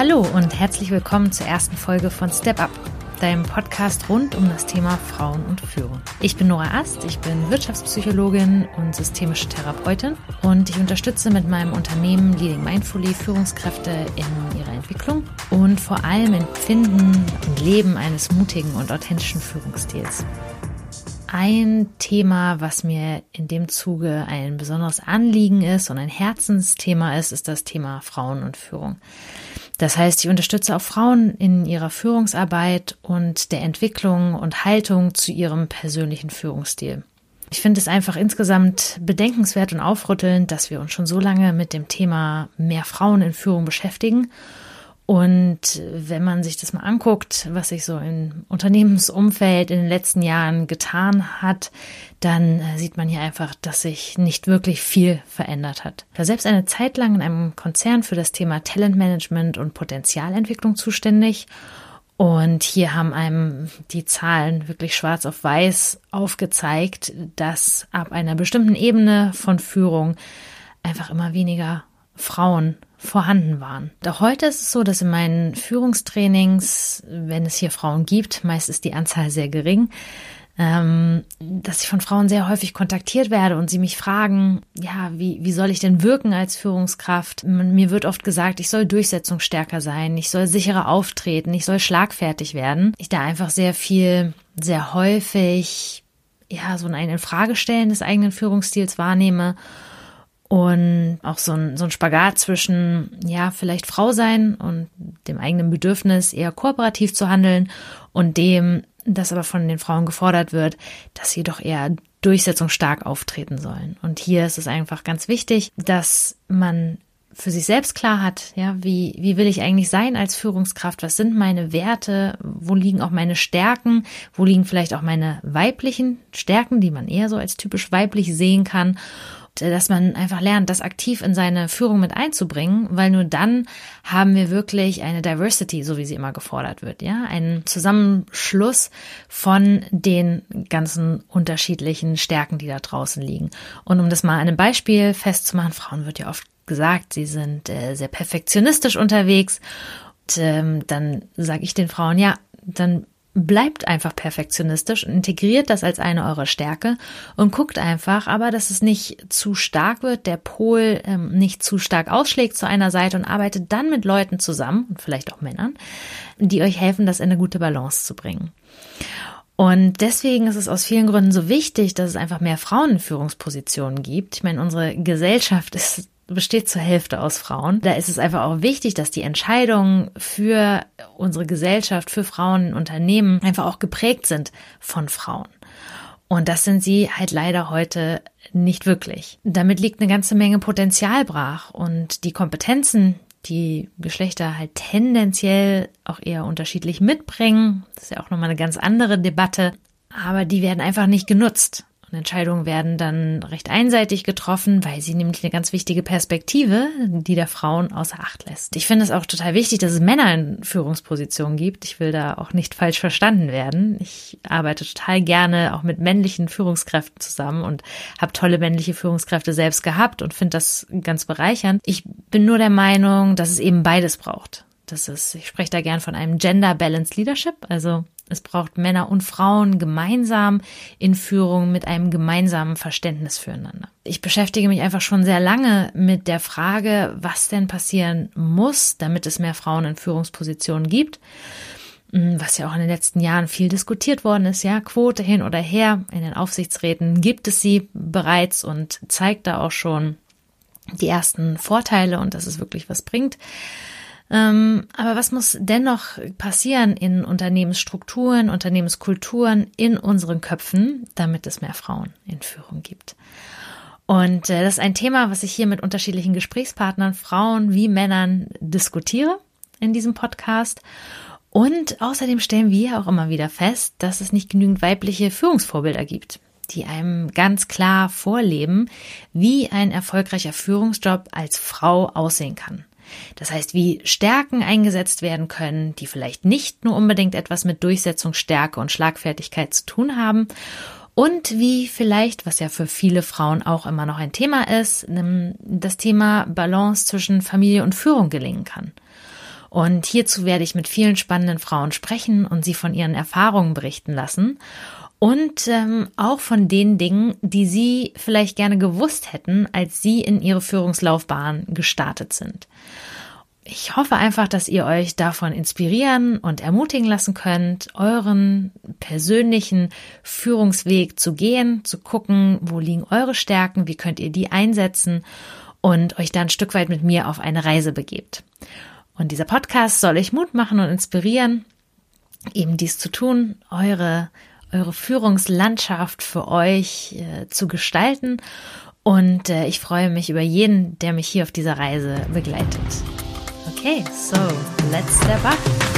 Hallo und herzlich willkommen zur ersten Folge von Step Up, deinem Podcast rund um das Thema Frauen und Führung. Ich bin Nora Ast, ich bin Wirtschaftspsychologin und systemische Therapeutin und ich unterstütze mit meinem Unternehmen Leading Mindfully Führungskräfte in ihrer Entwicklung und vor allem im Finden und Leben eines mutigen und authentischen Führungsstils. Ein Thema, was mir in dem Zuge ein besonderes Anliegen ist und ein Herzensthema ist, ist das Thema Frauen und Führung. Das heißt, ich unterstütze auch Frauen in ihrer Führungsarbeit und der Entwicklung und Haltung zu ihrem persönlichen Führungsstil. Ich finde es einfach insgesamt bedenkenswert und aufrüttelnd, dass wir uns schon so lange mit dem Thema mehr Frauen in Führung beschäftigen und wenn man sich das mal anguckt, was sich so im Unternehmensumfeld in den letzten Jahren getan hat, dann äh, sieht man hier einfach, dass sich nicht wirklich viel verändert hat. Ich war selbst eine Zeit lang in einem Konzern für das Thema Talentmanagement und Potenzialentwicklung zuständig. Und hier haben einem die Zahlen wirklich schwarz auf weiß aufgezeigt, dass ab einer bestimmten Ebene von Führung einfach immer weniger Frauen vorhanden waren. Doch heute ist es so, dass in meinen Führungstrainings, wenn es hier Frauen gibt, meist ist die Anzahl sehr gering, ähm, dass ich von Frauen sehr häufig kontaktiert werde und sie mich fragen, ja, wie, wie soll ich denn wirken als Führungskraft? Mir wird oft gesagt, ich soll durchsetzungsstärker sein, ich soll sicherer auftreten, ich soll schlagfertig werden. Ich da einfach sehr viel, sehr häufig, ja, so ein Infragestellen des eigenen Führungsstils wahrnehme und auch so ein, so ein Spagat zwischen, ja, vielleicht Frau sein und dem eigenen Bedürfnis, eher kooperativ zu handeln und dem, das aber von den Frauen gefordert wird, dass sie doch eher durchsetzungsstark auftreten sollen. Und hier ist es einfach ganz wichtig, dass man für sich selbst klar hat, ja, wie, wie will ich eigentlich sein als Führungskraft? Was sind meine Werte? Wo liegen auch meine Stärken? Wo liegen vielleicht auch meine weiblichen Stärken, die man eher so als typisch weiblich sehen kann? dass man einfach lernt, das aktiv in seine Führung mit einzubringen, weil nur dann haben wir wirklich eine Diversity, so wie sie immer gefordert wird, ja, einen Zusammenschluss von den ganzen unterschiedlichen Stärken, die da draußen liegen. Und um das mal an einem Beispiel festzumachen, Frauen wird ja oft gesagt, sie sind äh, sehr perfektionistisch unterwegs. Und ähm, dann sage ich den Frauen, ja, dann bleibt einfach perfektionistisch integriert das als eine eurer Stärke und guckt einfach, aber dass es nicht zu stark wird, der Pol ähm, nicht zu stark ausschlägt zu einer Seite und arbeitet dann mit Leuten zusammen und vielleicht auch Männern, die euch helfen, das in eine gute Balance zu bringen. Und deswegen ist es aus vielen Gründen so wichtig, dass es einfach mehr Frauen in Führungspositionen gibt. Ich meine, unsere Gesellschaft ist besteht zur Hälfte aus Frauen. Da ist es einfach auch wichtig, dass die Entscheidungen für unsere Gesellschaft, für Frauen in Unternehmen einfach auch geprägt sind von Frauen. Und das sind sie halt leider heute nicht wirklich. Damit liegt eine ganze Menge Potenzial brach und die Kompetenzen, die Geschlechter halt tendenziell auch eher unterschiedlich mitbringen, das ist ja auch nochmal eine ganz andere Debatte, aber die werden einfach nicht genutzt. Und Entscheidungen werden dann recht einseitig getroffen, weil sie nämlich eine ganz wichtige Perspektive, die der Frauen außer Acht lässt. Ich finde es auch total wichtig, dass es Männer in Führungspositionen gibt. Ich will da auch nicht falsch verstanden werden. Ich arbeite total gerne auch mit männlichen Führungskräften zusammen und habe tolle männliche Führungskräfte selbst gehabt und finde das ganz bereichernd. Ich bin nur der Meinung, dass es eben beides braucht. Das ist, ich spreche da gern von einem Gender Balanced Leadership, also es braucht Männer und Frauen gemeinsam in Führung mit einem gemeinsamen Verständnis füreinander. Ich beschäftige mich einfach schon sehr lange mit der Frage, was denn passieren muss, damit es mehr Frauen in Führungspositionen gibt. Hm, was ja auch in den letzten Jahren viel diskutiert worden ist, ja, Quote hin oder her. In den Aufsichtsräten gibt es sie bereits und zeigt da auch schon die ersten Vorteile und dass es wirklich was bringt. Ähm, aber was muss dennoch passieren in Unternehmensstrukturen, Unternehmenskulturen, in unseren Köpfen, damit es mehr Frauen in Führung gibt? Und äh, das ist ein Thema, was ich hier mit unterschiedlichen Gesprächspartnern, Frauen wie Männern diskutiere in diesem Podcast. Und außerdem stellen wir auch immer wieder fest, dass es nicht genügend weibliche Führungsvorbilder gibt, die einem ganz klar vorleben, wie ein erfolgreicher Führungsjob als Frau aussehen kann. Das heißt, wie Stärken eingesetzt werden können, die vielleicht nicht nur unbedingt etwas mit Durchsetzungsstärke und Schlagfertigkeit zu tun haben und wie vielleicht, was ja für viele Frauen auch immer noch ein Thema ist, das Thema Balance zwischen Familie und Führung gelingen kann. Und hierzu werde ich mit vielen spannenden Frauen sprechen und sie von ihren Erfahrungen berichten lassen und ähm, auch von den Dingen, die Sie vielleicht gerne gewusst hätten, als Sie in Ihre Führungslaufbahn gestartet sind. Ich hoffe einfach, dass ihr euch davon inspirieren und ermutigen lassen könnt, euren persönlichen Führungsweg zu gehen, zu gucken, wo liegen eure Stärken, wie könnt ihr die einsetzen und euch dann ein Stück weit mit mir auf eine Reise begebt. Und dieser Podcast soll euch Mut machen und inspirieren, eben dies zu tun, eure eure Führungslandschaft für euch äh, zu gestalten. Und äh, ich freue mich über jeden, der mich hier auf dieser Reise begleitet. Okay, so let's step up.